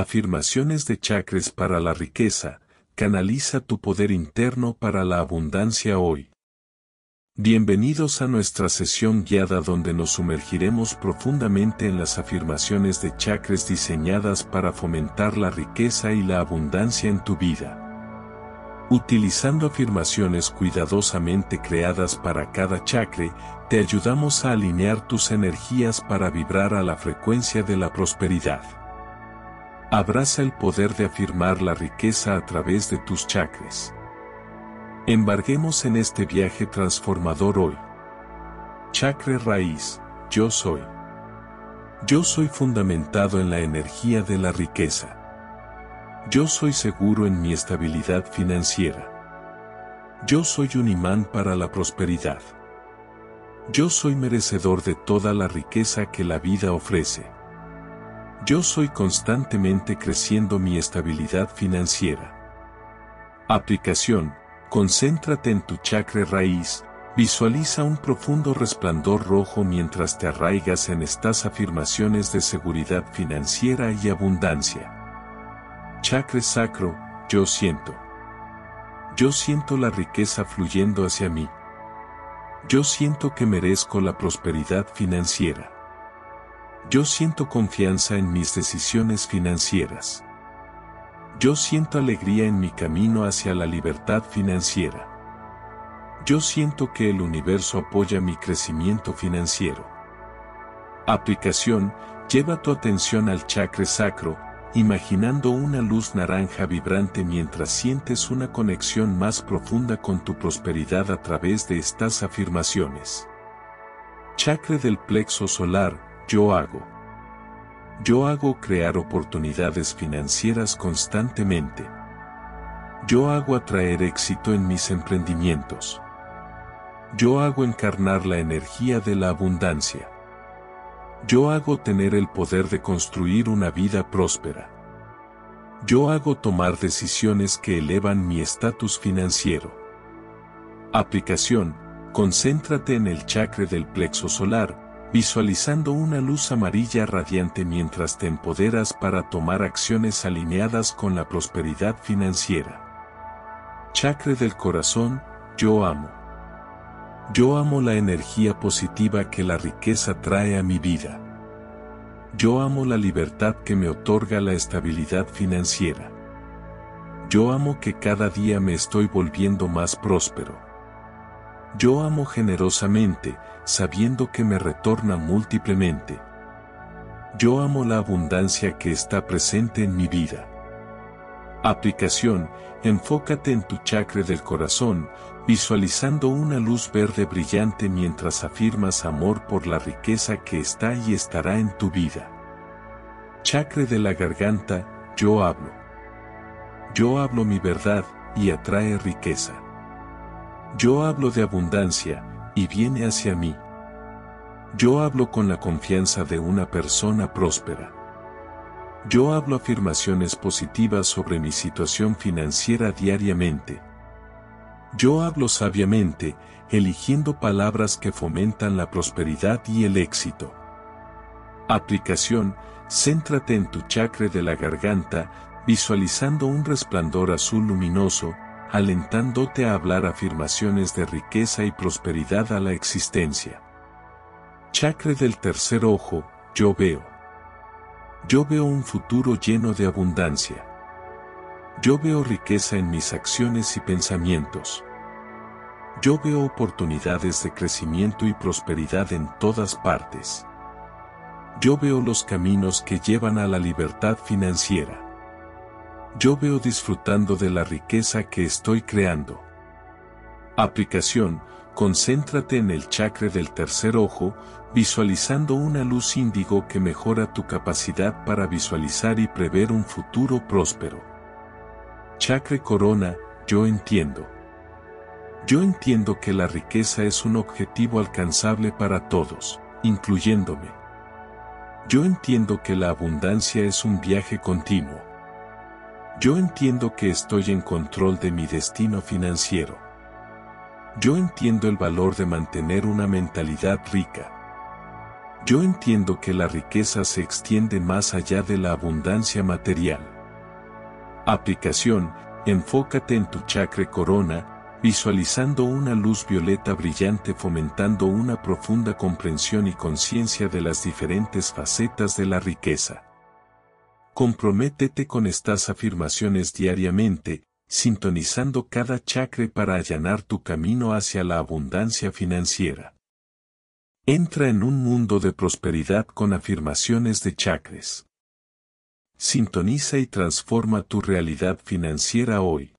Afirmaciones de chakras para la riqueza, canaliza tu poder interno para la abundancia hoy. Bienvenidos a nuestra sesión guiada donde nos sumergiremos profundamente en las afirmaciones de chakras diseñadas para fomentar la riqueza y la abundancia en tu vida. Utilizando afirmaciones cuidadosamente creadas para cada chakra, te ayudamos a alinear tus energías para vibrar a la frecuencia de la prosperidad. Abraza el poder de afirmar la riqueza a través de tus chakras. Embarguemos en este viaje transformador hoy. Chakra raíz, yo soy. Yo soy fundamentado en la energía de la riqueza. Yo soy seguro en mi estabilidad financiera. Yo soy un imán para la prosperidad. Yo soy merecedor de toda la riqueza que la vida ofrece. Yo soy constantemente creciendo mi estabilidad financiera. Aplicación, concéntrate en tu chakra raíz, visualiza un profundo resplandor rojo mientras te arraigas en estas afirmaciones de seguridad financiera y abundancia. Chakra sacro, yo siento. Yo siento la riqueza fluyendo hacia mí. Yo siento que merezco la prosperidad financiera. Yo siento confianza en mis decisiones financieras. Yo siento alegría en mi camino hacia la libertad financiera. Yo siento que el universo apoya mi crecimiento financiero. Aplicación, lleva tu atención al chakra sacro, imaginando una luz naranja vibrante mientras sientes una conexión más profunda con tu prosperidad a través de estas afirmaciones. Chakra del plexo solar, yo hago. Yo hago crear oportunidades financieras constantemente. Yo hago atraer éxito en mis emprendimientos. Yo hago encarnar la energía de la abundancia. Yo hago tener el poder de construir una vida próspera. Yo hago tomar decisiones que elevan mi estatus financiero. Aplicación, concéntrate en el chakra del plexo solar, visualizando una luz amarilla radiante mientras te empoderas para tomar acciones alineadas con la prosperidad financiera. Chakra del corazón, yo amo. Yo amo la energía positiva que la riqueza trae a mi vida. Yo amo la libertad que me otorga la estabilidad financiera. Yo amo que cada día me estoy volviendo más próspero. Yo amo generosamente, sabiendo que me retorna múltiplemente. Yo amo la abundancia que está presente en mi vida. Aplicación, enfócate en tu chakra del corazón, visualizando una luz verde brillante mientras afirmas amor por la riqueza que está y estará en tu vida. Chakra de la garganta, yo hablo. Yo hablo mi verdad, y atrae riqueza. Yo hablo de abundancia, y viene hacia mí. Yo hablo con la confianza de una persona próspera. Yo hablo afirmaciones positivas sobre mi situación financiera diariamente. Yo hablo sabiamente, eligiendo palabras que fomentan la prosperidad y el éxito. Aplicación, céntrate en tu chakra de la garganta, visualizando un resplandor azul luminoso, alentándote a hablar afirmaciones de riqueza y prosperidad a la existencia. Chakra del tercer ojo, yo veo. Yo veo un futuro lleno de abundancia. Yo veo riqueza en mis acciones y pensamientos. Yo veo oportunidades de crecimiento y prosperidad en todas partes. Yo veo los caminos que llevan a la libertad financiera yo veo disfrutando de la riqueza que estoy creando. Aplicación, concéntrate en el chakra del tercer ojo, visualizando una luz índigo que mejora tu capacidad para visualizar y prever un futuro próspero. Chakra corona, yo entiendo. Yo entiendo que la riqueza es un objetivo alcanzable para todos, incluyéndome. Yo entiendo que la abundancia es un viaje continuo. Yo entiendo que estoy en control de mi destino financiero. Yo entiendo el valor de mantener una mentalidad rica. Yo entiendo que la riqueza se extiende más allá de la abundancia material. Aplicación, enfócate en tu chakra corona, visualizando una luz violeta brillante fomentando una profunda comprensión y conciencia de las diferentes facetas de la riqueza. Comprométete con estas afirmaciones diariamente, sintonizando cada chakra para allanar tu camino hacia la abundancia financiera. Entra en un mundo de prosperidad con afirmaciones de chakras. Sintoniza y transforma tu realidad financiera hoy.